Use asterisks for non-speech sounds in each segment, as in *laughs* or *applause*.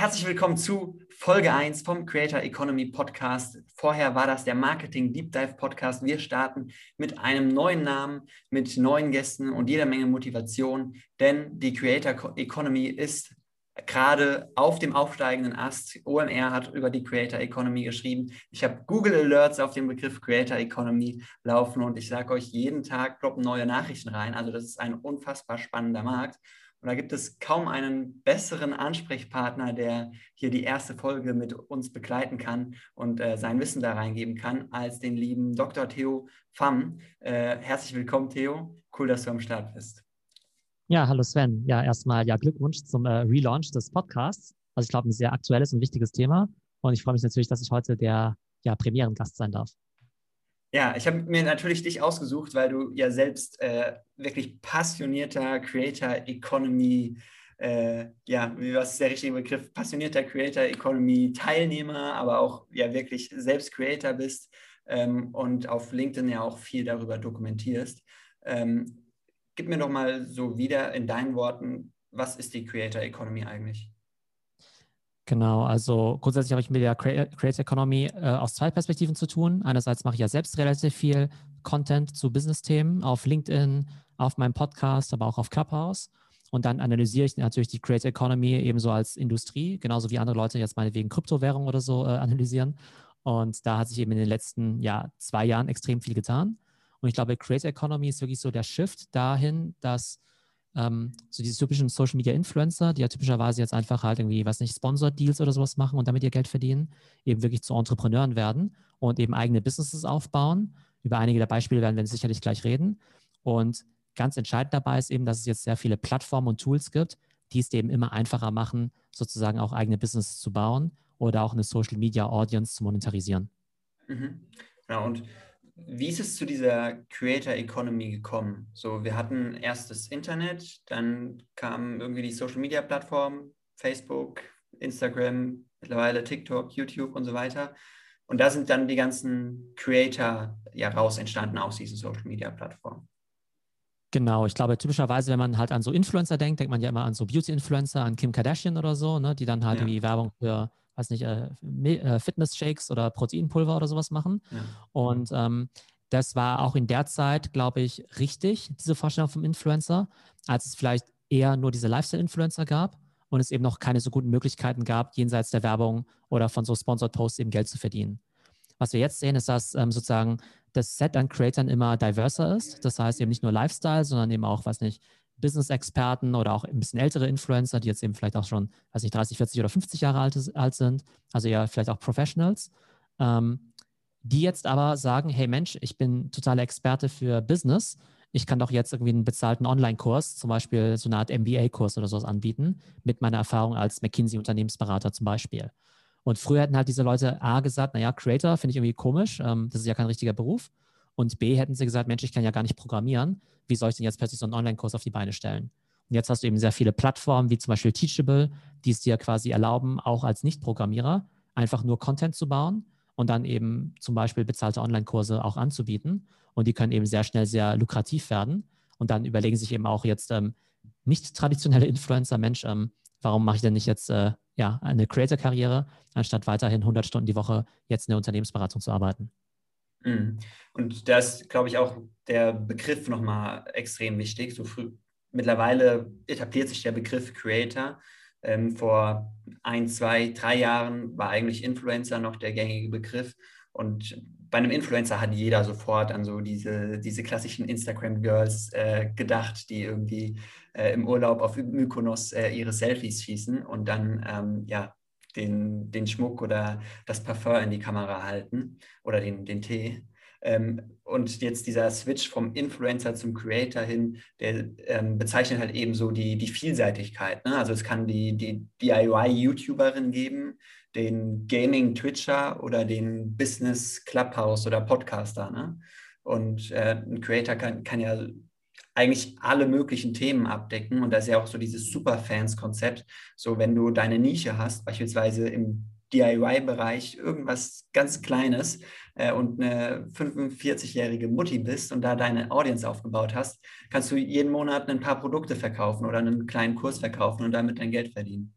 Herzlich willkommen zu Folge 1 vom Creator Economy Podcast. Vorher war das der Marketing Deep Dive Podcast. Wir starten mit einem neuen Namen, mit neuen Gästen und jeder Menge Motivation, denn die Creator Economy ist gerade auf dem aufsteigenden Ast. OMR hat über die Creator Economy geschrieben. Ich habe Google Alerts auf den Begriff Creator Economy laufen und ich sage euch, jeden Tag droppen neue Nachrichten rein. Also das ist ein unfassbar spannender Markt. Und da gibt es kaum einen besseren Ansprechpartner, der hier die erste Folge mit uns begleiten kann und äh, sein Wissen da reingeben kann, als den lieben Dr. Theo Pham. Äh, herzlich willkommen, Theo. Cool, dass du am Start bist. Ja, hallo Sven. Ja, erstmal ja Glückwunsch zum äh, Relaunch des Podcasts. Also ich glaube, ein sehr aktuelles und wichtiges Thema. Und ich freue mich natürlich, dass ich heute der ja, Premierengast sein darf. Ja, ich habe mir natürlich dich ausgesucht, weil du ja selbst äh, wirklich passionierter Creator Economy, äh, ja, was ist der richtige Begriff? Passionierter Creator Economy Teilnehmer, aber auch ja wirklich selbst Creator bist ähm, und auf LinkedIn ja auch viel darüber dokumentierst. Ähm, gib mir doch mal so wieder in deinen Worten, was ist die Creator Economy eigentlich? Genau, also grundsätzlich habe ich mit der Creator Economy äh, aus zwei Perspektiven zu tun. Einerseits mache ich ja selbst relativ viel Content zu Business-Themen auf LinkedIn, auf meinem Podcast, aber auch auf Clubhouse. Und dann analysiere ich natürlich die Creator Economy ebenso als Industrie, genauso wie andere Leute jetzt meinetwegen Kryptowährung oder so äh, analysieren. Und da hat sich eben in den letzten ja, zwei Jahren extrem viel getan. Und ich glaube, Creator Economy ist wirklich so der Shift dahin, dass ähm, so diese typischen Social Media Influencer, die ja typischerweise jetzt einfach halt irgendwie, was nicht, Sponsored Deals oder sowas machen und damit ihr Geld verdienen, eben wirklich zu Entrepreneuren werden und eben eigene Businesses aufbauen. Über einige der Beispiele werden wir sicherlich gleich reden. Und ganz entscheidend dabei ist eben, dass es jetzt sehr viele Plattformen und Tools gibt, die es eben immer einfacher machen, sozusagen auch eigene Businesses zu bauen oder auch eine Social Media Audience zu monetarisieren. Mhm. Ja, und wie ist es zu dieser Creator Economy gekommen? So, wir hatten erst das Internet, dann kam irgendwie die Social Media Plattform, Facebook, Instagram, mittlerweile TikTok, YouTube und so weiter. Und da sind dann die ganzen Creator ja raus entstanden aus diesen Social Media Plattformen. Genau, ich glaube, typischerweise, wenn man halt an so Influencer denkt, denkt man ja immer an so Beauty-Influencer, an Kim Kardashian oder so, ne, die dann halt ja. irgendwie Werbung für weiß nicht, äh, äh, Fitness-Shakes oder Proteinpulver oder sowas machen. Ja. Und ähm, das war auch in der Zeit, glaube ich, richtig, diese Vorstellung vom Influencer, als es vielleicht eher nur diese Lifestyle-Influencer gab und es eben noch keine so guten Möglichkeiten gab, jenseits der Werbung oder von so Sponsored Posts eben Geld zu verdienen. Was wir jetzt sehen, ist, dass ähm, sozusagen das Set an Creators immer diverser ist. Das heißt eben nicht nur Lifestyle, sondern eben auch, was nicht, Business-Experten oder auch ein bisschen ältere Influencer, die jetzt eben vielleicht auch schon, weiß nicht, 30, 40 oder 50 Jahre alt, alt sind, also ja vielleicht auch Professionals, ähm, die jetzt aber sagen, hey Mensch, ich bin totaler Experte für Business, ich kann doch jetzt irgendwie einen bezahlten Online-Kurs, zum Beispiel so eine Art MBA-Kurs oder sowas anbieten, mit meiner Erfahrung als McKinsey-Unternehmensberater zum Beispiel. Und früher hätten halt diese Leute A gesagt, naja, Creator finde ich irgendwie komisch, ähm, das ist ja kein richtiger Beruf. Und B hätten sie gesagt, Mensch, ich kann ja gar nicht programmieren. Wie soll ich denn jetzt plötzlich so einen Online-Kurs auf die Beine stellen? Und jetzt hast du eben sehr viele Plattformen, wie zum Beispiel Teachable, die es dir quasi erlauben, auch als Nicht-Programmierer einfach nur Content zu bauen und dann eben zum Beispiel bezahlte Online-Kurse auch anzubieten. Und die können eben sehr schnell sehr lukrativ werden. Und dann überlegen sich eben auch jetzt ähm, nicht traditionelle Influencer, Mensch, ähm, warum mache ich denn nicht jetzt äh, ja, eine Creator-Karriere, anstatt weiterhin 100 Stunden die Woche jetzt in der Unternehmensberatung zu arbeiten? Mhm. Und da ist, glaube ich, auch der Begriff nochmal extrem wichtig. So früh, mittlerweile etabliert sich der Begriff Creator. Ähm, vor ein, zwei, drei Jahren war eigentlich Influencer noch der gängige Begriff. Und bei einem Influencer hat jeder sofort an so diese, diese klassischen Instagram-Girls äh, gedacht, die irgendwie äh, im Urlaub auf Mykonos äh, ihre Selfies schießen und dann ähm, ja, den, den Schmuck oder das Parfum in die Kamera halten oder den, den Tee. Ähm, und jetzt dieser Switch vom Influencer zum Creator hin, der ähm, bezeichnet halt eben so die, die Vielseitigkeit. Ne? Also es kann die, die DIY-YouTuberin geben, den Gaming-Twitcher oder den Business-Clubhouse oder Podcaster. Ne? Und äh, ein Creator kann, kann ja eigentlich alle möglichen Themen abdecken. Und das ist ja auch so dieses Superfans-Konzept. So, wenn du deine Nische hast, beispielsweise im DIY-Bereich irgendwas ganz Kleines äh, und eine 45-jährige Mutti bist und da deine Audience aufgebaut hast, kannst du jeden Monat ein paar Produkte verkaufen oder einen kleinen Kurs verkaufen und damit dein Geld verdienen.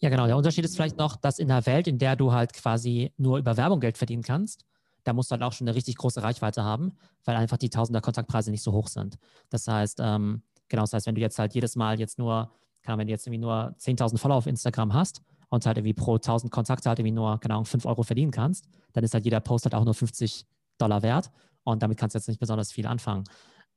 Ja, genau. Der Unterschied ist vielleicht noch, dass in einer Welt, in der du halt quasi nur über Werbung Geld verdienen kannst, da musst du halt auch schon eine richtig große Reichweite haben, weil einfach die Tausender Kontaktpreise nicht so hoch sind. Das heißt, ähm, genau, das heißt, wenn du jetzt halt jedes Mal jetzt nur, kann, wenn du jetzt irgendwie nur 10.000 Follower auf Instagram hast und halt irgendwie pro 1.000 Kontakte halt irgendwie nur, Ahnung, 5 Euro verdienen kannst, dann ist halt jeder Post halt auch nur 50 Dollar wert und damit kannst du jetzt nicht besonders viel anfangen.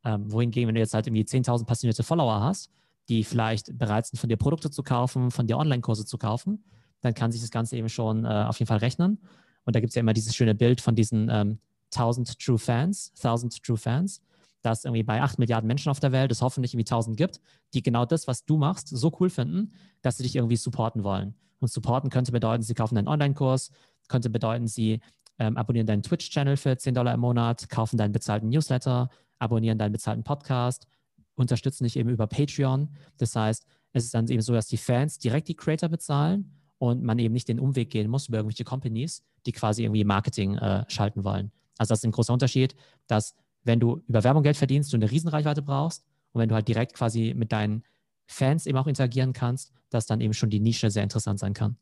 Ähm, wohingegen, wenn du jetzt halt irgendwie 10.000 passionierte Follower hast, die vielleicht bereit sind, von dir Produkte zu kaufen, von dir Online-Kurse zu kaufen, dann kann sich das Ganze eben schon äh, auf jeden Fall rechnen. Und da gibt es ja immer dieses schöne Bild von diesen ähm, 1000 True Fans, 1000 True Fans, dass irgendwie bei 8 Milliarden Menschen auf der Welt es hoffentlich irgendwie 1000 gibt, die genau das, was du machst, so cool finden, dass sie dich irgendwie supporten wollen. Und supporten könnte bedeuten, sie kaufen deinen Online-Kurs, könnte bedeuten, sie ähm, abonnieren deinen Twitch-Channel für 10 Dollar im Monat, kaufen deinen bezahlten Newsletter, abonnieren deinen bezahlten Podcast, unterstützen dich eben über Patreon. Das heißt, es ist dann eben so, dass die Fans direkt die Creator bezahlen und man eben nicht den Umweg gehen muss über irgendwelche Companies, die quasi irgendwie Marketing äh, schalten wollen. Also das ist ein großer Unterschied, dass wenn du über Werbung Geld verdienst, du eine Riesenreichweite brauchst und wenn du halt direkt quasi mit deinen Fans eben auch interagieren kannst, dass dann eben schon die Nische sehr interessant sein kann.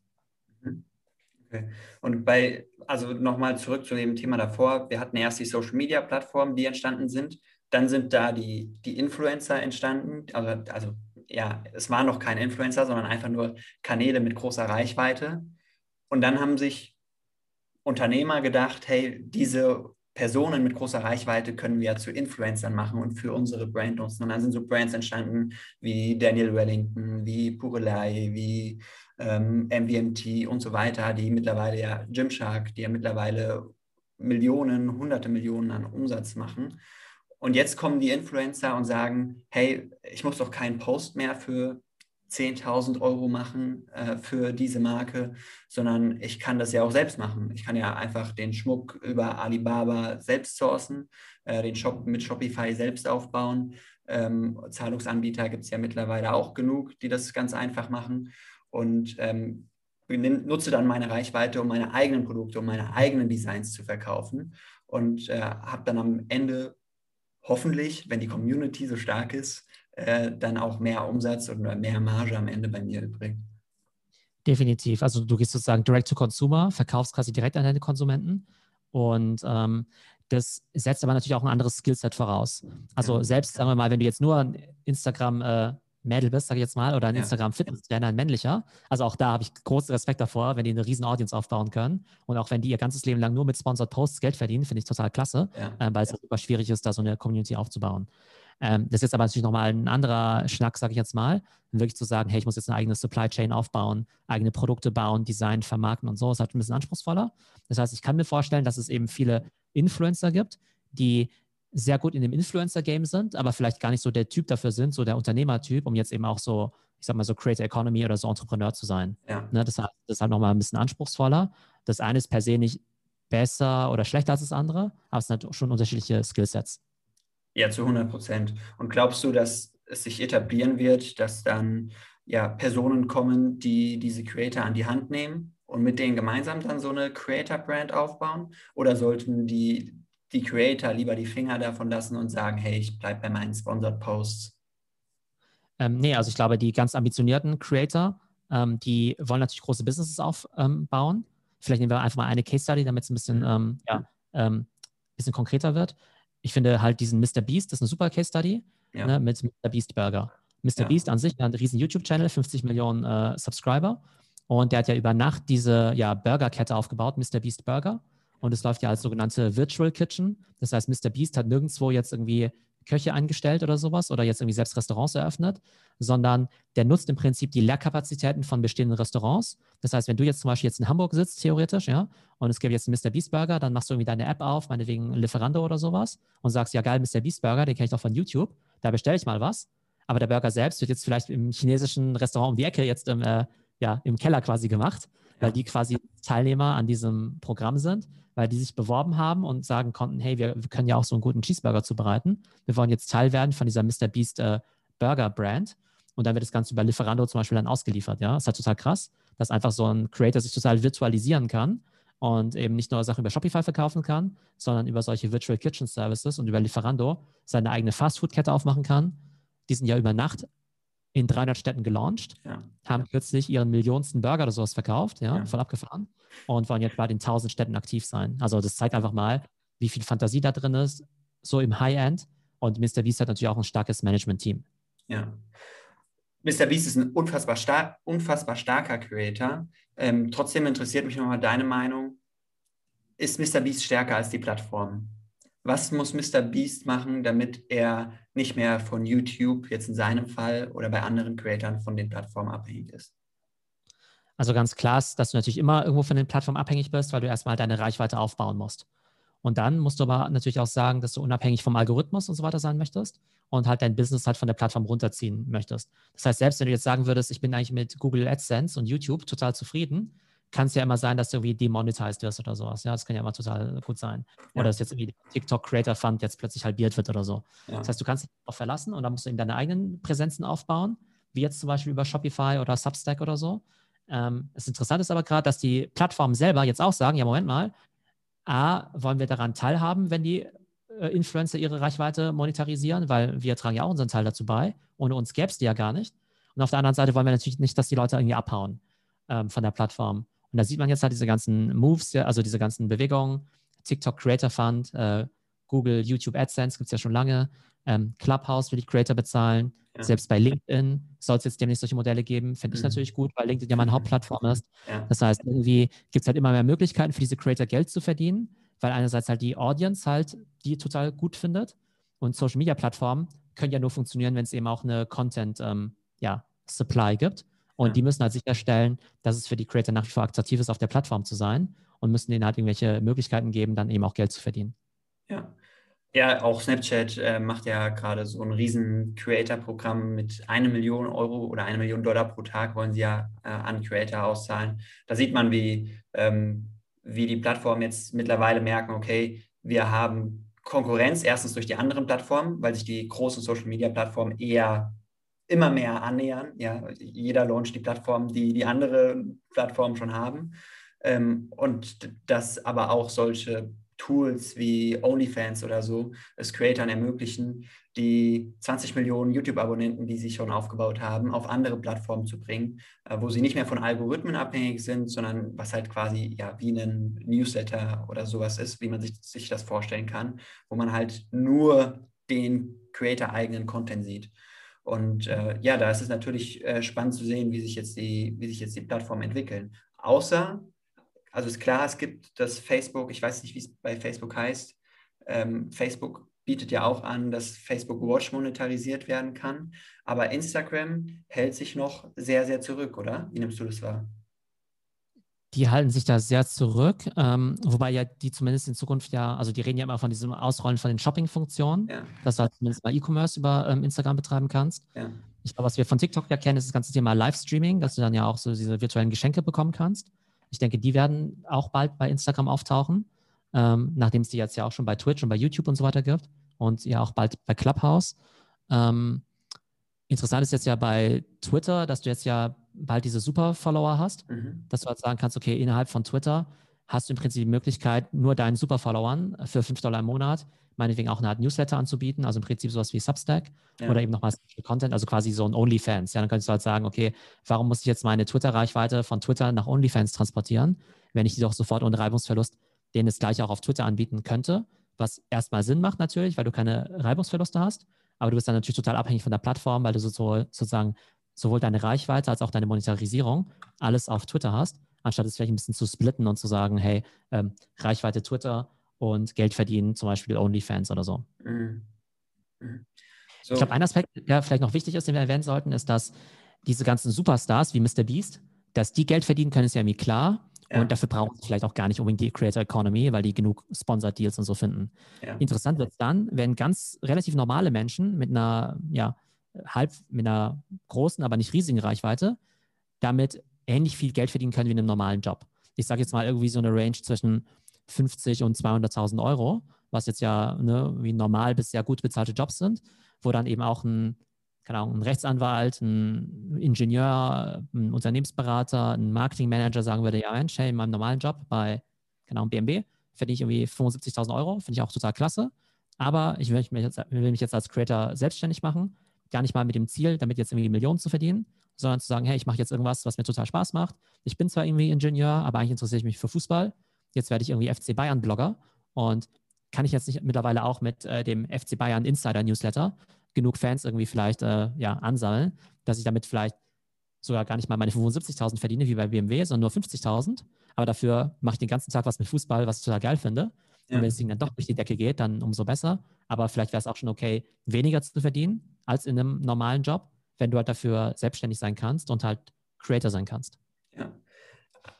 Mhm. Okay. Und bei, also nochmal zurück zu dem Thema davor, wir hatten erst die Social Media Plattformen, die entstanden sind. Dann sind da die, die Influencer entstanden. Also, also ja, es waren noch keine Influencer, sondern einfach nur Kanäle mit großer Reichweite. Und dann haben sich Unternehmer gedacht, hey, diese Personen mit großer Reichweite können wir ja zu Influencern machen und für unsere Brand nutzen. Und dann sind so Brands entstanden wie Daniel Wellington, wie Purelei, wie ähm, MVMT und so weiter, die mittlerweile ja Gymshark, die ja mittlerweile Millionen, hunderte Millionen an Umsatz machen. Und jetzt kommen die Influencer und sagen, hey, ich muss doch keinen Post mehr für 10.000 Euro machen äh, für diese Marke, sondern ich kann das ja auch selbst machen. Ich kann ja einfach den Schmuck über Alibaba selbst sourcen, äh, den Shop mit Shopify selbst aufbauen. Ähm, Zahlungsanbieter gibt es ja mittlerweile auch genug, die das ganz einfach machen. Und ähm, nutze dann meine Reichweite, um meine eigenen Produkte, um meine eigenen Designs zu verkaufen und äh, habe dann am Ende hoffentlich, wenn die Community so stark ist, äh, dann auch mehr Umsatz oder mehr Marge am Ende bei mir übrig. Definitiv. Also du gehst sozusagen direct to consumer, verkaufst quasi direkt an deine Konsumenten und ähm, das setzt aber natürlich auch ein anderes Skillset voraus. Also selbst, sagen wir mal, wenn du jetzt nur Instagram äh, Mädel bist, sage ich jetzt mal, oder ein ja. Instagram Fitness-Trainer, ein männlicher. Also auch da habe ich großen Respekt davor, wenn die eine riesen Audience aufbauen können. Und auch wenn die ihr ganzes Leben lang nur mit Sponsored Posts Geld verdienen, finde ich total klasse, ja. äh, weil es super schwierig ist, da so eine Community aufzubauen. Ähm, das ist jetzt aber natürlich nochmal ein anderer Schnack, sage ich jetzt mal, wirklich zu sagen, hey, ich muss jetzt eine eigene Supply Chain aufbauen, eigene Produkte bauen, Design, vermarkten und so, ist halt ein bisschen anspruchsvoller. Das heißt, ich kann mir vorstellen, dass es eben viele Influencer gibt, die sehr gut in dem Influencer-Game sind, aber vielleicht gar nicht so der Typ dafür sind, so der Unternehmertyp, um jetzt eben auch so, ich sag mal so Creator Economy oder so Entrepreneur zu sein. Ja. Ne, das, das ist halt nochmal ein bisschen anspruchsvoller. Das eine ist per se nicht besser oder schlechter als das andere, aber es sind halt schon unterschiedliche Skillsets. Ja, zu 100 Prozent. Und glaubst du, dass es sich etablieren wird, dass dann ja Personen kommen, die diese Creator an die Hand nehmen und mit denen gemeinsam dann so eine Creator-Brand aufbauen? Oder sollten die die Creator lieber die Finger davon lassen und sagen, hey, ich bleibe bei meinen Sponsored Posts? Ähm, nee, also ich glaube, die ganz ambitionierten Creator, ähm, die wollen natürlich große Businesses aufbauen. Ähm, Vielleicht nehmen wir einfach mal eine Case Study, damit es ein bisschen, ähm, ja, ähm, bisschen konkreter wird. Ich finde halt diesen Mr. Beast, das ist eine super Case Study ja. ne, mit Mr. Beast Burger. Mr. Ja. Beast an sich hat einen riesen YouTube-Channel, 50 Millionen äh, Subscriber. Und der hat ja über Nacht diese ja, Burgerkette aufgebaut, Mr. Beast Burger. Und es läuft ja als sogenannte Virtual Kitchen. Das heißt, Mr. Beast hat nirgendwo jetzt irgendwie Köche eingestellt oder sowas oder jetzt irgendwie selbst Restaurants eröffnet, sondern der nutzt im Prinzip die Lehrkapazitäten von bestehenden Restaurants. Das heißt, wenn du jetzt zum Beispiel jetzt in Hamburg sitzt, theoretisch, ja, und es gibt jetzt einen Mr. Beast Burger, dann machst du irgendwie deine App auf, meinetwegen Lieferando oder sowas und sagst, ja geil, Mr. Beast Burger, den kenne ich doch von YouTube, da bestelle ich mal was. Aber der Burger selbst wird jetzt vielleicht im chinesischen Restaurant um die Ecke jetzt im, äh, ja, im Keller quasi gemacht, weil die quasi Teilnehmer an diesem Programm sind weil die sich beworben haben und sagen konnten, hey, wir, wir können ja auch so einen guten Cheeseburger zubereiten. Wir wollen jetzt Teil werden von dieser Mr. Beast äh, Burger Brand. Und dann wird das Ganze über Lieferando zum Beispiel dann ausgeliefert. Ja, das ist halt total krass, dass einfach so ein Creator sich total virtualisieren kann und eben nicht nur Sachen über Shopify verkaufen kann, sondern über solche Virtual Kitchen Services und über Lieferando seine eigene Fastfood-Kette aufmachen kann. Die sind ja über Nacht in 300 Städten gelauncht, ja. haben kürzlich ihren millionsten Burger oder sowas verkauft, ja, ja, voll abgefahren und wollen jetzt bald in 1000 Städten aktiv sein. Also das zeigt einfach mal, wie viel Fantasie da drin ist, so im High-End. Und Mr. Beast hat natürlich auch ein starkes Management-Team. Ja. Mr. Beast ist ein unfassbar, star unfassbar starker Creator. Ähm, trotzdem interessiert mich nochmal deine Meinung. Ist Mr. Beast stärker als die Plattform? Was muss Mr. Beast machen, damit er nicht mehr von YouTube, jetzt in seinem Fall, oder bei anderen Creatoren von den Plattformen abhängig ist? Also ganz klar ist, dass du natürlich immer irgendwo von den Plattformen abhängig bist, weil du erstmal deine Reichweite aufbauen musst. Und dann musst du aber natürlich auch sagen, dass du unabhängig vom Algorithmus und so weiter sein möchtest und halt dein Business halt von der Plattform runterziehen möchtest. Das heißt, selbst wenn du jetzt sagen würdest, ich bin eigentlich mit Google AdSense und YouTube total zufrieden, kann es ja immer sein, dass du irgendwie demonetized wirst oder sowas. Ja, das kann ja immer total gut sein. Oder dass jetzt irgendwie TikTok Creator Fund jetzt plötzlich halbiert wird oder so. Ja. Das heißt, du kannst dich darauf verlassen und dann musst du eben deine eigenen Präsenzen aufbauen, wie jetzt zum Beispiel über Shopify oder Substack oder so. Ähm, das Interessante ist aber gerade, dass die Plattformen selber jetzt auch sagen, ja, Moment mal, A, wollen wir daran teilhaben, wenn die äh, Influencer ihre Reichweite monetarisieren, weil wir tragen ja auch unseren Teil dazu bei. Ohne uns gäbe es die ja gar nicht. Und auf der anderen Seite wollen wir natürlich nicht, dass die Leute irgendwie abhauen ähm, von der Plattform. Und da sieht man jetzt halt diese ganzen Moves, also diese ganzen Bewegungen, TikTok Creator Fund, äh, Google, YouTube AdSense gibt es ja schon lange, ähm, Clubhouse will die Creator bezahlen, ja. selbst bei LinkedIn soll es jetzt demnächst solche Modelle geben, finde ich mhm. natürlich gut, weil LinkedIn ja meine Hauptplattform ist. Ja. Das heißt, irgendwie gibt es halt immer mehr Möglichkeiten für diese Creator Geld zu verdienen, weil einerseits halt die Audience halt die total gut findet und Social Media Plattformen können ja nur funktionieren, wenn es eben auch eine Content ähm, ja, Supply gibt. Und die müssen halt sicherstellen, dass es für die Creator nach wie vor attraktiv ist, auf der Plattform zu sein und müssen denen halt irgendwelche Möglichkeiten geben, dann eben auch Geld zu verdienen. Ja. Ja, auch Snapchat äh, macht ja gerade so ein riesen Creator-Programm mit einer Million Euro oder eine Million Dollar pro Tag wollen sie ja äh, an Creator auszahlen. Da sieht man, wie, ähm, wie die Plattformen jetzt mittlerweile merken, okay, wir haben Konkurrenz erstens durch die anderen Plattformen, weil sich die großen Social-Media-Plattformen eher immer mehr annähern. Ja, jeder launcht die Plattform, die die andere Plattformen schon haben. Ähm, und dass aber auch solche Tools wie OnlyFans oder so es Creatoren ermöglichen, die 20 Millionen YouTube-Abonnenten, die sie schon aufgebaut haben, auf andere Plattformen zu bringen, äh, wo sie nicht mehr von Algorithmen abhängig sind, sondern was halt quasi ja wie ein Newsletter oder sowas ist, wie man sich, sich das vorstellen kann, wo man halt nur den Creator-eigenen Content sieht. Und äh, ja, da ist es natürlich äh, spannend zu sehen, wie sich jetzt die, wie sich jetzt die Plattformen entwickeln. Außer, also ist klar, es gibt das Facebook, ich weiß nicht, wie es bei Facebook heißt. Ähm, Facebook bietet ja auch an, dass Facebook Watch monetarisiert werden kann. Aber Instagram hält sich noch sehr, sehr zurück, oder? Wie nimmst du das wahr? Die halten sich da sehr zurück, ähm, wobei ja die zumindest in Zukunft ja, also die reden ja immer von diesem Ausrollen von den Shopping-Funktionen, ja. dass du halt zumindest mal E-Commerce über ähm, Instagram betreiben kannst. Ja. Ich glaube, was wir von TikTok ja kennen, ist das ganze Thema Livestreaming, dass du dann ja auch so diese virtuellen Geschenke bekommen kannst. Ich denke, die werden auch bald bei Instagram auftauchen, ähm, nachdem es die jetzt ja auch schon bei Twitch und bei YouTube und so weiter gibt und ja auch bald bei Clubhouse. Ähm, interessant ist jetzt ja bei Twitter, dass du jetzt ja bald diese Super-Follower hast, mhm. dass du halt sagen kannst, okay, innerhalb von Twitter hast du im Prinzip die Möglichkeit, nur deinen Super-Followern für 5 Dollar im Monat meinetwegen auch eine Art Newsletter anzubieten, also im Prinzip sowas wie Substack ja. oder eben nochmal Content, also quasi so ein OnlyFans. Ja, dann könntest du halt sagen, okay, warum muss ich jetzt meine Twitter-Reichweite von Twitter nach OnlyFans transportieren, wenn ich die doch sofort ohne Reibungsverlust denen das gleiche auch auf Twitter anbieten könnte, was erstmal Sinn macht natürlich, weil du keine Reibungsverluste hast, aber du bist dann natürlich total abhängig von der Plattform, weil du sozusagen sowohl deine Reichweite als auch deine Monetarisierung alles auf Twitter hast, anstatt es vielleicht ein bisschen zu splitten und zu sagen, hey, ähm, Reichweite Twitter und Geld verdienen, zum Beispiel OnlyFans oder so. Mhm. Mhm. so. Ich glaube, ein Aspekt, der vielleicht noch wichtig ist, den wir erwähnen sollten, ist, dass diese ganzen Superstars wie Mr. Beast, dass die Geld verdienen können, ist ja irgendwie klar. Ja. Und dafür brauchen sie vielleicht auch gar nicht unbedingt die Creator Economy, weil die genug Sponsored Deals und so finden. Ja. Interessant wird es dann, wenn ganz relativ normale Menschen mit einer, ja, halb, mit einer großen, aber nicht riesigen Reichweite damit ähnlich viel Geld verdienen können wie in einem normalen Job. Ich sage jetzt mal irgendwie so eine Range zwischen 50 und 200.000 Euro, was jetzt ja ne, wie normal bis sehr gut bezahlte Jobs sind, wo dann eben auch ein, keine Ahnung, ein Rechtsanwalt, ein Ingenieur, ein Unternehmensberater, ein Marketingmanager sagen würde, ja Mensch, hey, in meinem normalen Job bei, genau, BMW verdiene ich irgendwie 75.000 Euro, finde ich auch total klasse, aber ich will mich, jetzt, will mich jetzt als Creator selbstständig machen, gar nicht mal mit dem Ziel, damit jetzt irgendwie Millionen zu verdienen, sondern zu sagen, hey, ich mache jetzt irgendwas, was mir total Spaß macht. Ich bin zwar irgendwie Ingenieur, aber eigentlich interessiere ich mich für Fußball. Jetzt werde ich irgendwie FC Bayern Blogger und kann ich jetzt nicht mittlerweile auch mit äh, dem FC Bayern Insider Newsletter genug Fans irgendwie vielleicht äh, ja, ansammeln, dass ich damit vielleicht sogar gar nicht mal meine 75.000 verdiene wie bei BMW, sondern nur 50.000. Aber dafür mache ich den ganzen Tag was mit Fußball, was ich total geil finde. Ja. Und wenn es Ding dann doch durch die Decke geht, dann umso besser. Aber vielleicht wäre es auch schon okay, weniger zu verdienen als in einem normalen Job, wenn du halt dafür selbstständig sein kannst und halt Creator sein kannst. Ja.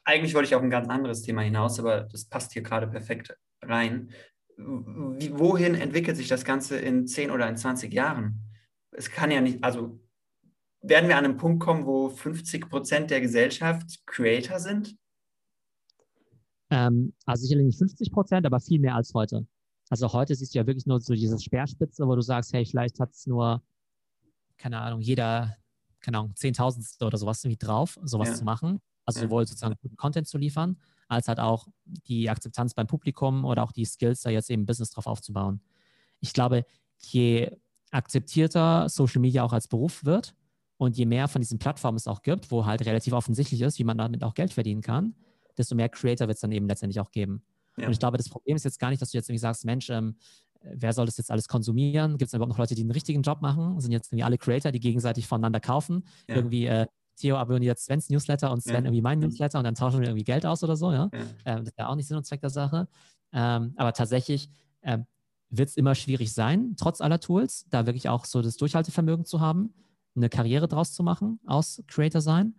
Eigentlich wollte ich auf ein ganz anderes Thema hinaus, aber das passt hier gerade perfekt rein. Wie, wohin entwickelt sich das Ganze in 10 oder in 20 Jahren? Es kann ja nicht, also werden wir an einen Punkt kommen, wo 50 Prozent der Gesellschaft Creator sind? Ähm, also sicherlich nicht 50 Prozent, aber viel mehr als heute. Also heute siehst du ja wirklich nur so diese Speerspitze, wo du sagst, hey, vielleicht hat es nur, keine Ahnung, jeder, keine Ahnung, Zehntausendstel oder sowas irgendwie drauf, sowas ja. zu machen. Also sowohl sozusagen guten Content zu liefern, als halt auch die Akzeptanz beim Publikum oder auch die Skills, da jetzt eben Business drauf aufzubauen. Ich glaube, je akzeptierter Social Media auch als Beruf wird und je mehr von diesen Plattformen es auch gibt, wo halt relativ offensichtlich ist, wie man damit auch Geld verdienen kann, desto mehr Creator wird es dann eben letztendlich auch geben. Ja. Und ich glaube, das Problem ist jetzt gar nicht, dass du jetzt irgendwie sagst, Mensch, ähm, wer soll das jetzt alles konsumieren? Gibt es überhaupt noch Leute, die einen richtigen Job machen? Sind jetzt irgendwie alle Creator, die gegenseitig voneinander kaufen? Ja. Irgendwie äh, Theo abonniert Svens Newsletter und Sven ja. irgendwie meinen Newsletter und dann tauschen wir irgendwie Geld aus oder so, ja. ja. Ähm, das ist ja auch nicht Sinn und Zweck der Sache. Ähm, aber tatsächlich ähm, wird es immer schwierig sein, trotz aller Tools, da wirklich auch so das Durchhaltevermögen zu haben, eine Karriere draus zu machen aus Creator sein.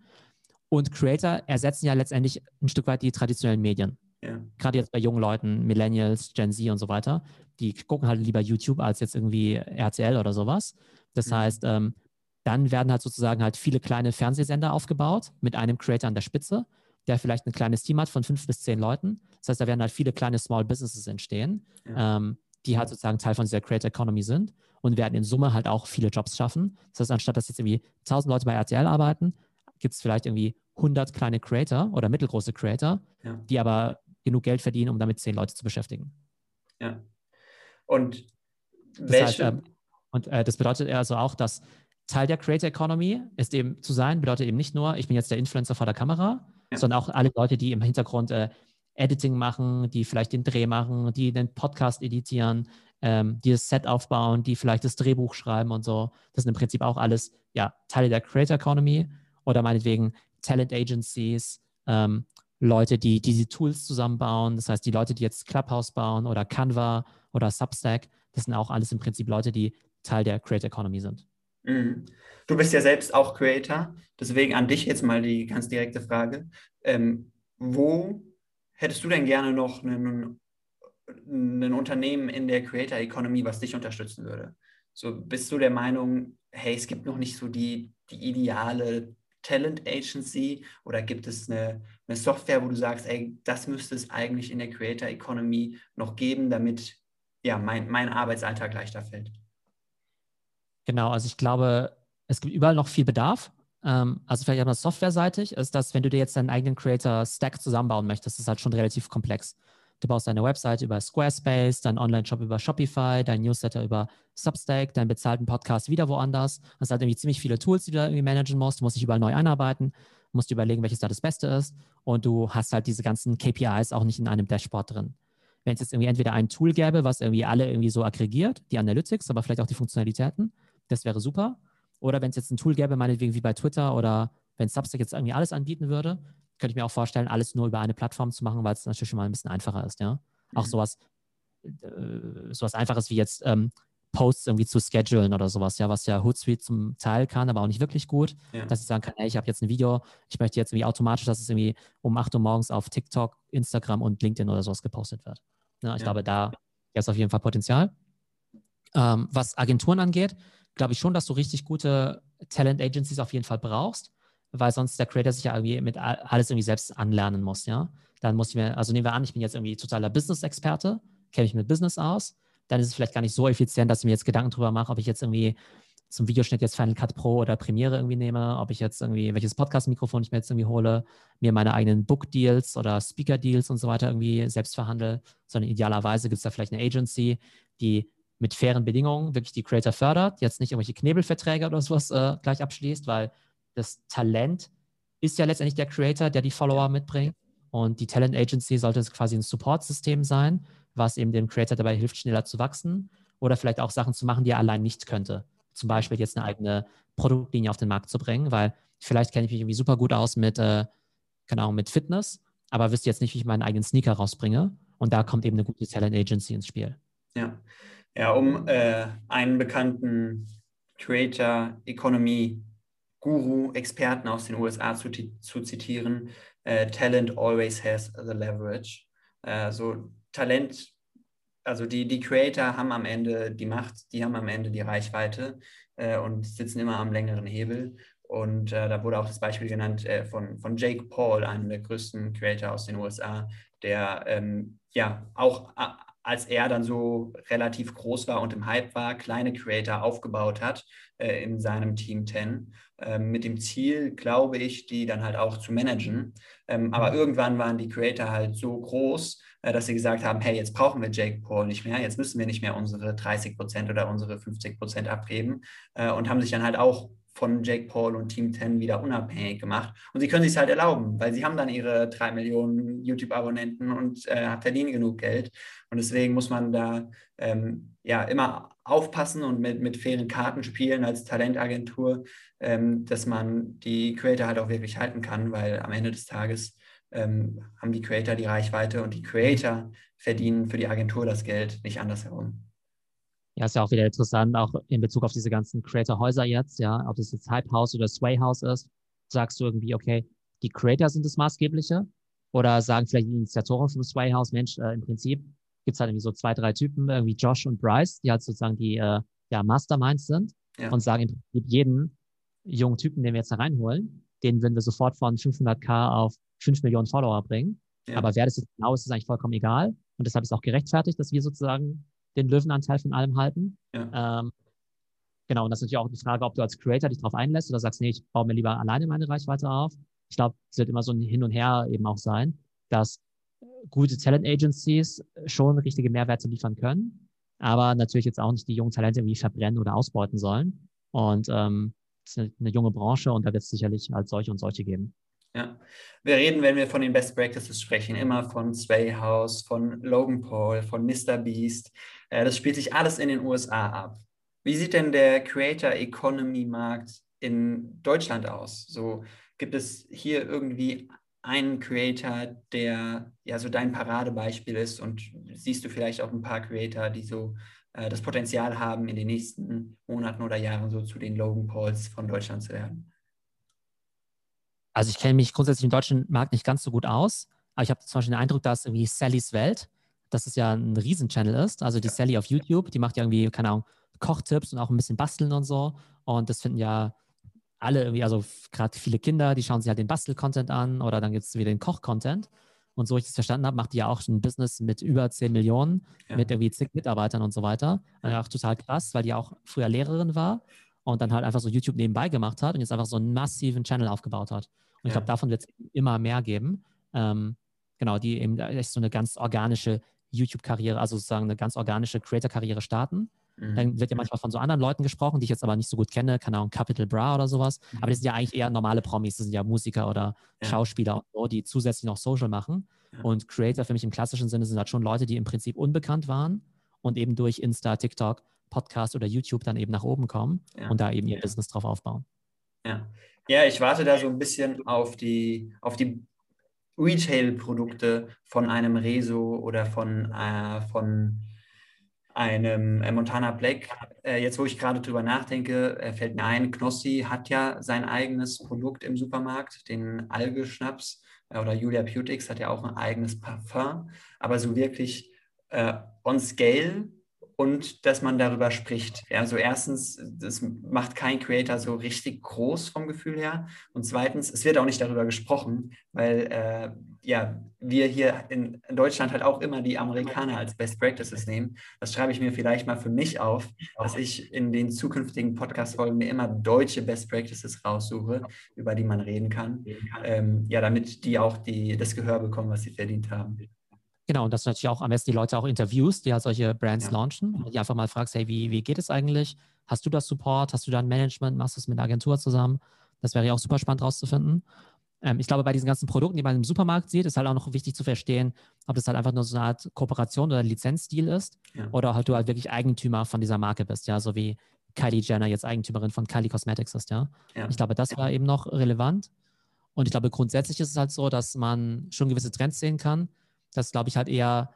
Und Creator ersetzen ja letztendlich ein Stück weit die traditionellen Medien. Ja. Gerade jetzt bei jungen Leuten, Millennials, Gen Z und so weiter, die gucken halt lieber YouTube als jetzt irgendwie RTL oder sowas. Das mhm. heißt, ähm, dann werden halt sozusagen halt viele kleine Fernsehsender aufgebaut mit einem Creator an der Spitze, der vielleicht ein kleines Team hat von fünf bis zehn Leuten. Das heißt, da werden halt viele kleine Small Businesses entstehen, ja. ähm, die halt sozusagen Teil von dieser Creator Economy sind und werden in Summe halt auch viele Jobs schaffen. Das heißt, anstatt dass jetzt irgendwie 1000 Leute bei RTL arbeiten, gibt es vielleicht irgendwie 100 kleine Creator oder mittelgroße Creator, ja. die aber genug Geld verdienen, um damit zehn Leute zu beschäftigen. Ja. Und welche? Das heißt, äh, und äh, das bedeutet also auch, dass Teil der Creator Economy ist eben zu sein, bedeutet eben nicht nur, ich bin jetzt der Influencer vor der Kamera, ja. sondern auch alle Leute, die im Hintergrund äh, Editing machen, die vielleicht den Dreh machen, die den Podcast editieren, ähm, die das Set aufbauen, die vielleicht das Drehbuch schreiben und so. Das sind im Prinzip auch alles ja, Teile der Creator Economy oder meinetwegen Talent Agencies, ähm, Leute, die diese Tools zusammenbauen. Das heißt, die Leute, die jetzt Clubhouse bauen oder Canva oder Substack, das sind auch alles im Prinzip Leute, die Teil der Creator Economy sind. Mhm. Du bist ja selbst auch Creator, deswegen an dich jetzt mal die ganz direkte Frage. Ähm, wo hättest du denn gerne noch einen, ein Unternehmen in der Creator Economy, was dich unterstützen würde? So bist du der Meinung, hey, es gibt noch nicht so die, die ideale Talent Agency oder gibt es eine, eine Software, wo du sagst, ey, das müsste es eigentlich in der Creator Economy noch geben, damit ja, mein, mein Arbeitsalltag leichter fällt? Genau, also ich glaube, es gibt überall noch viel Bedarf. Ähm, also vielleicht aber softwareseitig ist das, wenn du dir jetzt deinen eigenen Creator-Stack zusammenbauen möchtest, ist halt schon relativ komplex. Du baust deine Website über Squarespace, deinen Online-Shop über Shopify, dein Newsletter über Substack, deinen bezahlten Podcast wieder woanders. Das sind halt irgendwie ziemlich viele Tools, die du da irgendwie managen musst. Du musst dich überall neu einarbeiten, musst dir überlegen, welches da das Beste ist. Und du hast halt diese ganzen KPIs auch nicht in einem Dashboard drin. Wenn es jetzt irgendwie entweder ein Tool gäbe, was irgendwie alle irgendwie so aggregiert, die Analytics, aber vielleicht auch die Funktionalitäten, das wäre super. Oder wenn es jetzt ein Tool gäbe, meinetwegen wie bei Twitter oder wenn Substack jetzt irgendwie alles anbieten würde, könnte ich mir auch vorstellen, alles nur über eine Plattform zu machen, weil es natürlich schon mal ein bisschen einfacher ist, ja. Mhm. Auch sowas, äh, sowas Einfaches wie jetzt ähm, Posts irgendwie zu schedulen oder sowas, ja, was ja Hootsuite zum Teil kann, aber auch nicht wirklich gut, ja. dass ich sagen kann, hey, ich habe jetzt ein Video, ich möchte jetzt irgendwie automatisch, dass es irgendwie um 8 Uhr morgens auf TikTok, Instagram und LinkedIn oder sowas gepostet wird. Ja, ich ja. glaube, da ist auf jeden Fall Potenzial. Ähm, was Agenturen angeht, glaube ich schon, dass du richtig gute Talent Agencies auf jeden Fall brauchst weil sonst der Creator sich ja irgendwie mit alles irgendwie selbst anlernen muss, ja. Dann muss ich mir, also nehmen wir an, ich bin jetzt irgendwie totaler Business-Experte, kenne mich mit Business aus, dann ist es vielleicht gar nicht so effizient, dass ich mir jetzt Gedanken darüber mache, ob ich jetzt irgendwie zum Videoschnitt jetzt Final Cut Pro oder Premiere irgendwie nehme, ob ich jetzt irgendwie, welches Podcast-Mikrofon ich mir jetzt irgendwie hole, mir meine eigenen Book-Deals oder Speaker-Deals und so weiter irgendwie selbst verhandle, sondern idealerweise gibt es da vielleicht eine Agency, die mit fairen Bedingungen wirklich die Creator fördert, jetzt nicht irgendwelche Knebelverträge oder sowas äh, gleich abschließt, weil das Talent ist ja letztendlich der Creator, der die Follower mitbringt. Und die Talent Agency sollte quasi ein Support-System sein, was eben dem Creator dabei hilft, schneller zu wachsen oder vielleicht auch Sachen zu machen, die er allein nicht könnte. Zum Beispiel jetzt eine eigene Produktlinie auf den Markt zu bringen, weil vielleicht kenne ich mich irgendwie super gut aus mit, äh, genau, mit Fitness, aber wüsste jetzt nicht, wie ich meinen eigenen Sneaker rausbringe. Und da kommt eben eine gute Talent Agency ins Spiel. Ja, ja um äh, einen bekannten Creator Economy Guru, Experten aus den USA zu, zu zitieren, äh, Talent always has the leverage. Äh, Talent, also die, die Creator haben am Ende die Macht, die haben am Ende die Reichweite äh, und sitzen immer am längeren Hebel. Und äh, da wurde auch das Beispiel genannt äh, von, von Jake Paul, einem der größten Creator aus den USA, der ähm, ja auch als er dann so relativ groß war und im Hype war, kleine Creator aufgebaut hat äh, in seinem Team 10, äh, mit dem Ziel, glaube ich, die dann halt auch zu managen. Ähm, aber mhm. irgendwann waren die Creator halt so groß, äh, dass sie gesagt haben, hey, jetzt brauchen wir Jake Paul nicht mehr, jetzt müssen wir nicht mehr unsere 30 Prozent oder unsere 50 Prozent abgeben äh, und haben sich dann halt auch von Jake Paul und Team 10 wieder unabhängig gemacht. Und sie können sich halt erlauben, weil sie haben dann ihre drei Millionen YouTube-Abonnenten und äh, verdienen genug Geld. Und deswegen muss man da ähm, ja immer aufpassen und mit, mit fairen Karten spielen als Talentagentur, ähm, dass man die Creator halt auch wirklich halten kann, weil am Ende des Tages ähm, haben die Creator die Reichweite und die Creator verdienen für die Agentur das Geld, nicht andersherum. Ja, ist ja auch wieder interessant, auch in Bezug auf diese ganzen Creator-Häuser jetzt, ja, ob das jetzt Hype House oder Sway House ist, sagst du irgendwie, okay, die Creator sind das Maßgebliche? Oder sagen vielleicht die Initiatoren vom Sway House, Mensch, äh, im Prinzip gibt es halt irgendwie so zwei, drei Typen, irgendwie Josh und Bryce, die halt sozusagen die äh, ja, Masterminds sind ja. und sagen im Prinzip jeden jungen Typen, den wir jetzt da reinholen, den würden wir sofort von 500k auf 5 Millionen Follower bringen. Ja. Aber wer das jetzt genau ist, ist eigentlich vollkommen egal. Und deshalb ist auch gerechtfertigt, dass wir sozusagen den Löwenanteil von allem halten. Ja. Ähm, genau, und das ist natürlich auch die Frage, ob du als Creator dich darauf einlässt oder sagst, nee, ich baue mir lieber alleine meine Reichweite auf. Ich glaube, es wird immer so ein Hin und Her eben auch sein, dass gute Talent Agencies schon richtige Mehrwerte liefern können, aber natürlich jetzt auch nicht die jungen Talente irgendwie verbrennen oder ausbeuten sollen. Und ähm, es ist eine junge Branche und da wird es sicherlich halt solche und solche geben. Ja, wir reden, wenn wir von den Best Practices sprechen, immer von Sway House, von Logan Paul, von Mr. Beast. Äh, das spielt sich alles in den USA ab. Wie sieht denn der Creator Economy Markt in Deutschland aus? So gibt es hier irgendwie einen Creator, der ja so dein Paradebeispiel ist und siehst du vielleicht auch ein paar Creator, die so äh, das Potenzial haben, in den nächsten Monaten oder Jahren so zu den Logan Pauls von Deutschland zu werden? Also ich kenne mich grundsätzlich im deutschen Markt nicht ganz so gut aus, aber ich habe zum Beispiel den Eindruck, dass irgendwie Sallys Welt, dass es ja ein Riesen-Channel ist. Also die ja. Sally auf YouTube, die macht ja irgendwie, keine Ahnung, Kochtipps und auch ein bisschen Basteln und so. Und das finden ja alle irgendwie, also gerade viele Kinder, die schauen sich halt den Bastel-Content an oder dann gibt es wieder den Koch-Content. Und so ich das verstanden habe, macht die ja auch ein Business mit über 10 Millionen, ja. mit irgendwie zig Mitarbeitern und so weiter. Ja. auch total krass, weil die auch früher Lehrerin war und dann halt einfach so YouTube nebenbei gemacht hat und jetzt einfach so einen massiven Channel aufgebaut hat. Und ich glaube, davon wird es immer mehr geben. Ähm, genau, die eben echt so eine ganz organische YouTube-Karriere, also sozusagen eine ganz organische Creator-Karriere starten. Mhm. Dann wird ja manchmal von so anderen Leuten gesprochen, die ich jetzt aber nicht so gut kenne, keine Ahnung, Capital Bra oder sowas. Mhm. Aber das sind ja eigentlich eher normale Promis, das sind ja Musiker oder ja. Schauspieler und so, die zusätzlich noch Social machen. Ja. Und Creator für mich im klassischen Sinne sind halt schon Leute, die im Prinzip unbekannt waren und eben durch Insta, TikTok Podcast oder YouTube dann eben nach oben kommen ja. und da eben ihr. Business drauf aufbauen. Ja. ja, ich warte da so ein bisschen auf die, auf die Retail-Produkte von einem Rezo oder von, äh, von einem äh, Montana Black. Äh, jetzt, wo ich gerade drüber nachdenke, äh, fällt mir ein, Knossi hat ja sein eigenes Produkt im Supermarkt, den Alge-Schnaps äh, oder Julia Putix hat ja auch ein eigenes Parfum, aber so wirklich äh, on scale und dass man darüber spricht. Also erstens, das macht kein Creator so richtig groß vom Gefühl her. Und zweitens, es wird auch nicht darüber gesprochen, weil äh, ja, wir hier in Deutschland halt auch immer die Amerikaner als Best Practices nehmen. Das schreibe ich mir vielleicht mal für mich auf, dass ich in den zukünftigen Podcast-Folgen mir immer deutsche Best Practices raussuche, über die man reden kann. Ähm, ja, damit die auch die, das Gehör bekommen, was sie verdient haben. Genau, und dass du natürlich auch am besten die Leute auch interviewst, die halt solche Brands ja. launchen, und die einfach mal fragst, hey, wie, wie geht es eigentlich? Hast du das Support? Hast du da ein Management? Machst du es mit einer Agentur zusammen? Das wäre ja auch super spannend rauszufinden. Ähm, ich glaube, bei diesen ganzen Produkten, die man im Supermarkt sieht, ist halt auch noch wichtig zu verstehen, ob das halt einfach nur so eine Art Kooperation oder Lizenzdeal ist ja. oder halt du halt wirklich Eigentümer von dieser Marke bist, ja, so wie Kylie Jenner jetzt Eigentümerin von Kylie Cosmetics ist, ja. ja. Ich glaube, das war eben noch relevant. Und ich glaube, grundsätzlich ist es halt so, dass man schon gewisse Trends sehen kann. Das glaube ich halt eher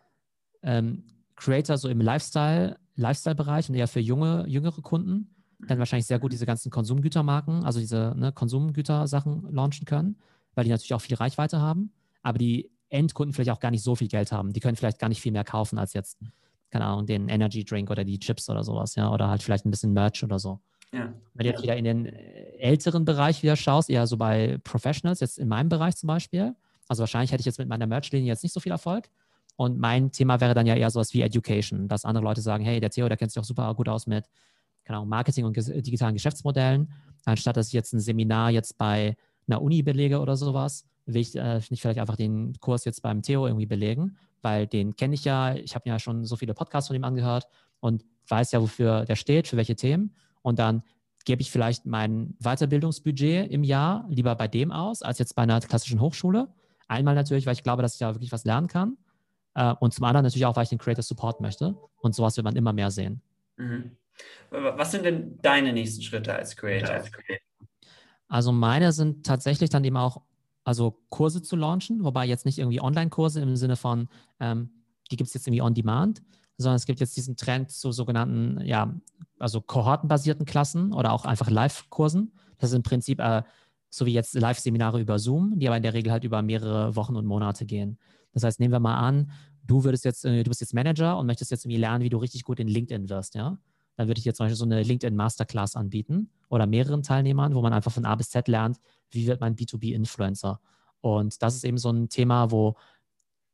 ähm, Creator so im Lifestyle, Lifestyle-Bereich und eher für junge, jüngere Kunden dann wahrscheinlich sehr gut diese ganzen Konsumgütermarken, also diese ne, Konsumgütersachen launchen können weil die natürlich auch viel Reichweite haben, aber die Endkunden vielleicht auch gar nicht so viel Geld haben. Die können vielleicht gar nicht viel mehr kaufen als jetzt, keine Ahnung, den Energy Drink oder die Chips oder sowas, ja, oder halt vielleicht ein bisschen Merch oder so. Ja. Wenn du jetzt wieder in den äh, älteren Bereich wieder schaust, eher so bei Professionals, jetzt in meinem Bereich zum Beispiel, also wahrscheinlich hätte ich jetzt mit meiner Merch-Linie jetzt nicht so viel Erfolg. Und mein Thema wäre dann ja eher sowas wie Education, dass andere Leute sagen, hey, der Theo, der kennt sich auch super gut aus mit keine Ahnung, Marketing und digitalen Geschäftsmodellen, anstatt dass ich jetzt ein Seminar jetzt bei einer Uni belege oder sowas, will ich äh, nicht vielleicht einfach den Kurs jetzt beim Theo irgendwie belegen, weil den kenne ich ja. Ich habe ja schon so viele Podcasts von ihm angehört und weiß ja, wofür der steht, für welche Themen. Und dann gebe ich vielleicht mein Weiterbildungsbudget im Jahr lieber bei dem aus, als jetzt bei einer klassischen Hochschule. Einmal natürlich, weil ich glaube, dass ich da wirklich was lernen kann. Äh, und zum anderen natürlich auch, weil ich den Creator Support möchte. Und sowas wird man immer mehr sehen. Mhm. Was sind denn deine nächsten Schritte als Creator? Als Creator? Also meine sind tatsächlich dann eben auch, also Kurse zu launchen, wobei jetzt nicht irgendwie Online-Kurse im Sinne von, ähm, die gibt es jetzt irgendwie on demand, sondern es gibt jetzt diesen Trend zu sogenannten, ja, also kohortenbasierten Klassen oder auch einfach Live-Kursen. Das ist im Prinzip äh, so wie jetzt Live-Seminare über Zoom, die aber in der Regel halt über mehrere Wochen und Monate gehen. Das heißt, nehmen wir mal an, du würdest jetzt, äh, du bist jetzt Manager und möchtest jetzt irgendwie lernen, wie du richtig gut in LinkedIn wirst, ja dann würde ich jetzt zum Beispiel so eine LinkedIn Masterclass anbieten oder mehreren Teilnehmern, wo man einfach von A bis Z lernt, wie wird man B2B-Influencer. Und das ist eben so ein Thema, wo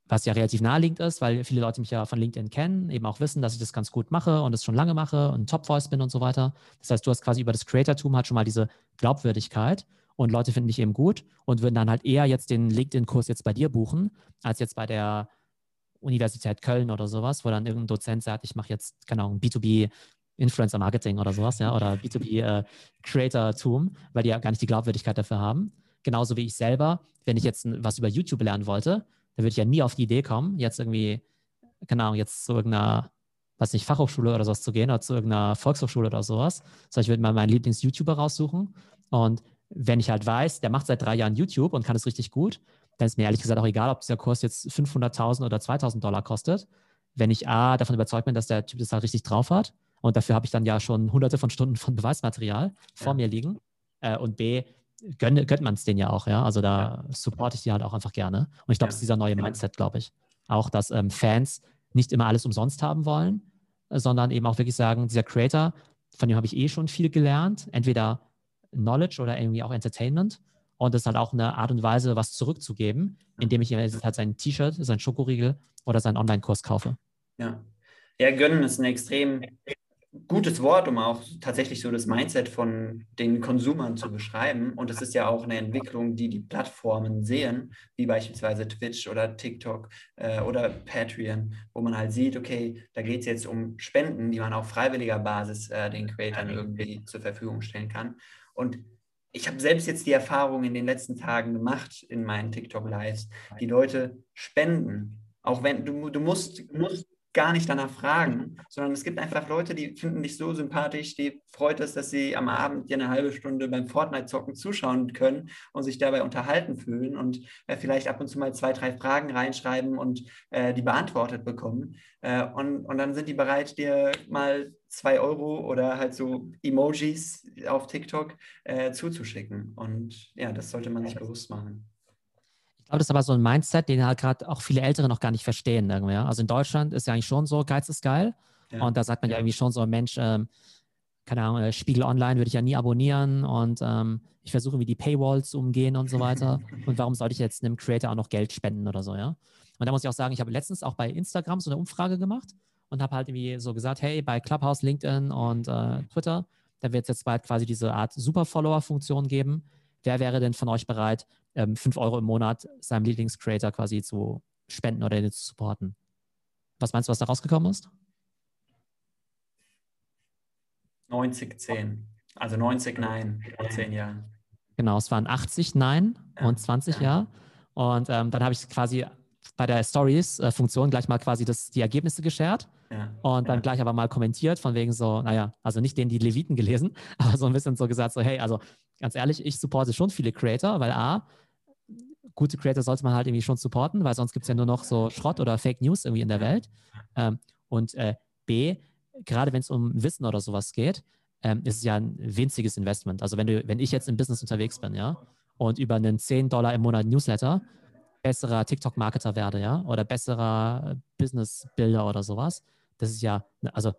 was ja relativ naheliegend ist, weil viele Leute mich ja von LinkedIn kennen, eben auch wissen, dass ich das ganz gut mache und es schon lange mache und Top-Voice bin und so weiter. Das heißt, du hast quasi über das Creatortum halt schon mal diese Glaubwürdigkeit und Leute finden dich eben gut und würden dann halt eher jetzt den LinkedIn-Kurs jetzt bei dir buchen, als jetzt bei der Universität Köln oder sowas, wo dann irgendein Dozent sagt, ich mache jetzt, keine Ahnung, B2B Influencer Marketing oder sowas, ja, oder B2B äh, Creator-Tum, weil die ja gar nicht die Glaubwürdigkeit dafür haben. Genauso wie ich selber, wenn ich jetzt was über YouTube lernen wollte, dann würde ich ja nie auf die Idee kommen, jetzt irgendwie, keine Ahnung, jetzt zu irgendeiner, was nicht, Fachhochschule oder sowas zu gehen oder zu irgendeiner Volkshochschule oder sowas, sondern ich würde mal meinen Lieblings-YouTuber raussuchen und wenn ich halt weiß, der macht seit drei Jahren YouTube und kann es richtig gut, dann ist mir ehrlich gesagt auch egal, ob dieser Kurs jetzt 500.000 oder 2.000 Dollar kostet. Wenn ich A, davon überzeugt bin, dass der Typ das halt richtig drauf hat und dafür habe ich dann ja schon hunderte von Stunden von *laughs* Beweismaterial vor ja. mir liegen. Äh, und B, gönnt, gönnt man es denen ja auch, ja. Also da ja. supporte ich die halt auch einfach gerne. Und ich glaube, es ja. ist dieser neue Mindset, glaube ich. Auch, dass ähm, Fans nicht immer alles umsonst haben wollen, sondern eben auch wirklich sagen, dieser Creator, von dem habe ich eh schon viel gelernt, entweder Knowledge oder irgendwie auch Entertainment. Und das ist halt auch eine Art und Weise, was zurückzugeben, indem ich halt sein T-Shirt, sein Schokoriegel oder seinen Online-Kurs kaufe. Ja. Ja, gönnen ist ein extrem gutes Wort, um auch tatsächlich so das Mindset von den Konsumern zu beschreiben. Und es ist ja auch eine Entwicklung, die die Plattformen sehen, wie beispielsweise Twitch oder TikTok äh, oder Patreon, wo man halt sieht, okay, da geht es jetzt um Spenden, die man auf freiwilliger Basis äh, den Creatoren irgendwie zur Verfügung stellen kann. Und ich habe selbst jetzt die Erfahrung in den letzten Tagen gemacht in meinen TikTok-Lives. Die Leute spenden. Auch wenn du, du musst, musst gar nicht danach fragen, sondern es gibt einfach Leute, die finden dich so sympathisch, die freut es, dass sie am Abend dir eine halbe Stunde beim Fortnite-Zocken zuschauen können und sich dabei unterhalten fühlen und äh, vielleicht ab und zu mal zwei, drei Fragen reinschreiben und äh, die beantwortet bekommen. Äh, und, und dann sind die bereit, dir mal zwei Euro oder halt so Emojis auf TikTok äh, zuzuschicken. Und ja, das sollte man sich bewusst machen glaube, das ist aber so ein Mindset, den halt gerade auch viele Ältere noch gar nicht verstehen. Irgendwie. Also in Deutschland ist ja eigentlich schon so, Geiz ist geil. Ja. Und da sagt man ja. ja irgendwie schon so, Mensch, ähm, keine Ahnung, äh, Spiegel Online würde ich ja nie abonnieren und ähm, ich versuche irgendwie die Paywalls zu umgehen und so weiter. *laughs* und warum sollte ich jetzt einem Creator auch noch Geld spenden oder so, ja? Und da muss ich auch sagen, ich habe letztens auch bei Instagram so eine Umfrage gemacht und habe halt irgendwie so gesagt, hey, bei Clubhouse, LinkedIn und äh, Twitter, da wird es jetzt bald quasi diese Art Super-Follower-Funktion geben. Wer wäre denn von euch bereit, ähm, 5 Euro im Monat seinem Lieblingscreator quasi zu spenden oder zu supporten. Was meinst du, was da rausgekommen ist? 90, 10. Also 90 Nein vor 10 Jahren. Genau, es waren 80 Nein ja. und 20 Ja. Und ähm, dann habe ich quasi bei der Stories-Funktion gleich mal quasi das, die Ergebnisse geshared ja. und dann ja. gleich aber mal kommentiert, von wegen so, naja, also nicht den die Leviten gelesen, *laughs* aber so ein bisschen so gesagt, so, hey, also ganz ehrlich, ich supporte schon viele Creator, weil A, gute Creator sollte man halt irgendwie schon supporten, weil sonst gibt es ja nur noch so Schrott oder Fake News irgendwie in der Welt. Ähm, und äh, B, gerade wenn es um Wissen oder sowas geht, ähm, ist es ja ein winziges Investment. Also wenn du, wenn ich jetzt im Business unterwegs bin, ja, und über einen 10 Dollar im Monat Newsletter besserer TikTok-Marketer werde, ja, oder besserer Business-Builder oder sowas, das ist ja, also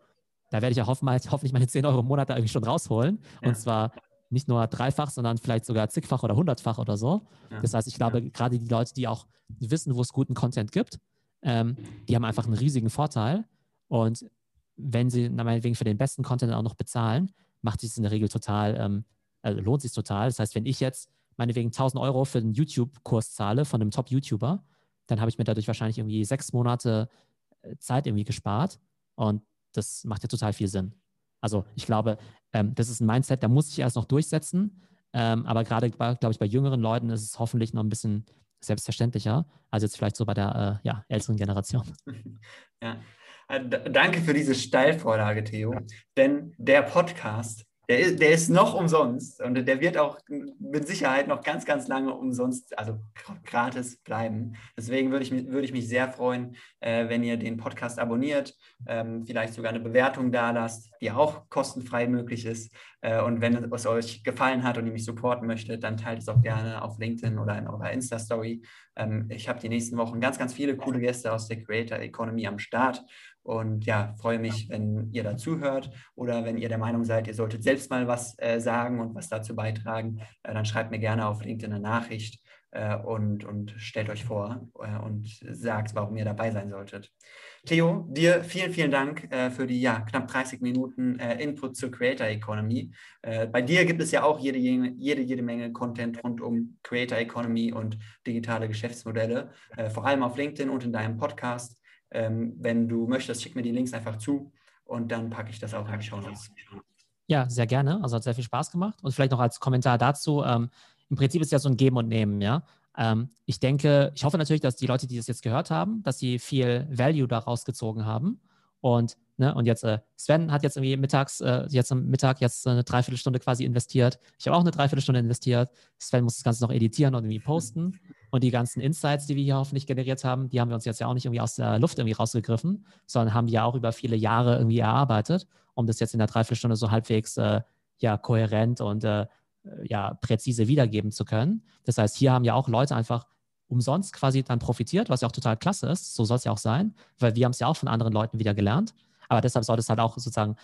da werde ich ja hoffentlich, hoffentlich meine 10 Euro im Monat da irgendwie schon rausholen. Ja. Und zwar nicht nur dreifach, sondern vielleicht sogar zigfach oder hundertfach oder so. Ja. Das heißt, ich glaube, ja. gerade die Leute, die auch wissen, wo es guten Content gibt, ähm, die haben einfach einen riesigen Vorteil. Und wenn sie meinetwegen für den besten Content auch noch bezahlen, macht sich das in der Regel total, ähm, also lohnt sich total. Das heißt, wenn ich jetzt meinetwegen 1000 Euro für einen YouTube-Kurs zahle von einem Top-YouTuber, dann habe ich mir dadurch wahrscheinlich irgendwie sechs Monate äh, Zeit irgendwie gespart und das macht ja total viel Sinn. Also ich glaube, ähm, das ist ein Mindset, da muss ich erst noch durchsetzen, ähm, aber gerade, glaube ich, bei jüngeren Leuten ist es hoffentlich noch ein bisschen selbstverständlicher, als jetzt vielleicht so bei der äh, ja, älteren Generation. *laughs* Ja, äh, danke für diese Steilvorlage, Theo. Denn der Podcast der ist, der ist noch umsonst und der wird auch mit Sicherheit noch ganz, ganz lange umsonst, also gratis bleiben. Deswegen würde ich, würde ich mich sehr freuen, äh, wenn ihr den Podcast abonniert, ähm, vielleicht sogar eine Bewertung da lasst, die auch kostenfrei möglich ist. Äh, und wenn es euch gefallen hat und ihr mich supporten möchtet, dann teilt es auch gerne auf LinkedIn oder in eurer Insta-Story. Ähm, ich habe die nächsten Wochen ganz, ganz viele coole Gäste aus der Creator Economy am Start und ja, freue mich, wenn ihr dazu hört oder wenn ihr der Meinung seid, ihr solltet selbst mal was äh, sagen und was dazu beitragen, äh, dann schreibt mir gerne auf LinkedIn eine Nachricht äh, und, und stellt euch vor äh, und sagt, warum ihr dabei sein solltet. Theo, dir vielen, vielen Dank äh, für die ja, knapp 30 Minuten äh, Input zur Creator Economy. bei dir gibt es ja auch jede, jede, jede Menge Content rund um Creator Economy und digitale Geschäftsmodelle, vor allem auf LinkedIn und in deinem Podcast. Ähm, wenn du möchtest, schick mir die Links einfach zu und dann packe ich das auch in die Show Notes. Ja, sehr gerne. Also hat sehr viel Spaß gemacht. Und vielleicht noch als Kommentar dazu, ähm, im Prinzip ist ja so ein Geben und Nehmen, ja. Ähm, ich denke, ich hoffe natürlich, dass die Leute, die das jetzt gehört haben, dass sie viel Value daraus gezogen haben. Und, ne, und jetzt, äh, Sven hat jetzt irgendwie mittags, äh, jetzt am Mittag jetzt eine Dreiviertelstunde quasi investiert. Ich habe auch eine Dreiviertelstunde investiert. Sven muss das Ganze noch editieren und irgendwie posten. Und die ganzen Insights, die wir hier hoffentlich generiert haben, die haben wir uns jetzt ja auch nicht irgendwie aus der Luft irgendwie rausgegriffen, sondern haben die ja auch über viele Jahre irgendwie erarbeitet, um das jetzt in der Dreiviertelstunde so halbwegs äh, ja, kohärent und äh, ja, präzise wiedergeben zu können. Das heißt, hier haben ja auch Leute einfach umsonst quasi dann profitiert, was ja auch total klasse ist. So soll es ja auch sein, weil wir haben es ja auch von anderen Leuten wieder gelernt. Aber deshalb sollte es halt auch sozusagen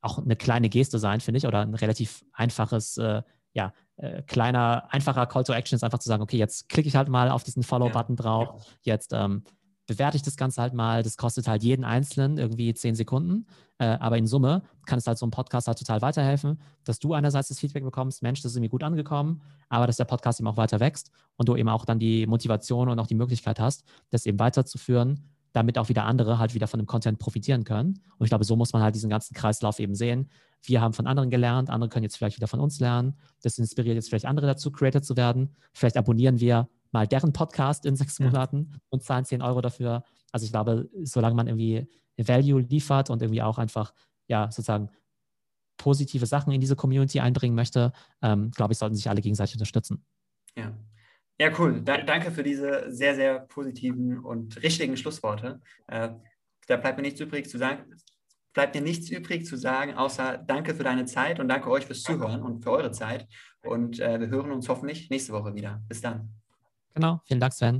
auch eine kleine Geste sein, finde ich, oder ein relativ einfaches äh, ja, äh, kleiner, einfacher Call to Action ist einfach zu sagen, okay, jetzt klicke ich halt mal auf diesen Follow-Button drauf, jetzt ähm, bewerte ich das Ganze halt mal, das kostet halt jeden Einzelnen irgendwie zehn Sekunden, äh, aber in Summe kann es halt so einem Podcast halt total weiterhelfen, dass du einerseits das Feedback bekommst, Mensch, das ist mir gut angekommen, aber dass der Podcast eben auch weiter wächst und du eben auch dann die Motivation und auch die Möglichkeit hast, das eben weiterzuführen damit auch wieder andere halt wieder von dem Content profitieren können. Und ich glaube, so muss man halt diesen ganzen Kreislauf eben sehen. Wir haben von anderen gelernt, andere können jetzt vielleicht wieder von uns lernen. Das inspiriert jetzt vielleicht andere dazu, Creator zu werden. Vielleicht abonnieren wir mal deren Podcast in sechs Monaten und zahlen 10 Euro dafür. Also ich glaube, solange man irgendwie Value liefert und irgendwie auch einfach, ja, sozusagen positive Sachen in diese Community einbringen möchte, ähm, glaube ich, sollten sich alle gegenseitig unterstützen. Ja. Ja, cool. Da, danke für diese sehr, sehr positiven und richtigen Schlussworte. Äh, da bleibt mir nichts übrig zu sagen. Bleibt mir nichts übrig zu sagen, außer danke für deine Zeit und danke euch fürs Zuhören und für eure Zeit. Und äh, wir hören uns hoffentlich nächste Woche wieder. Bis dann. Genau. Vielen Dank, Sven.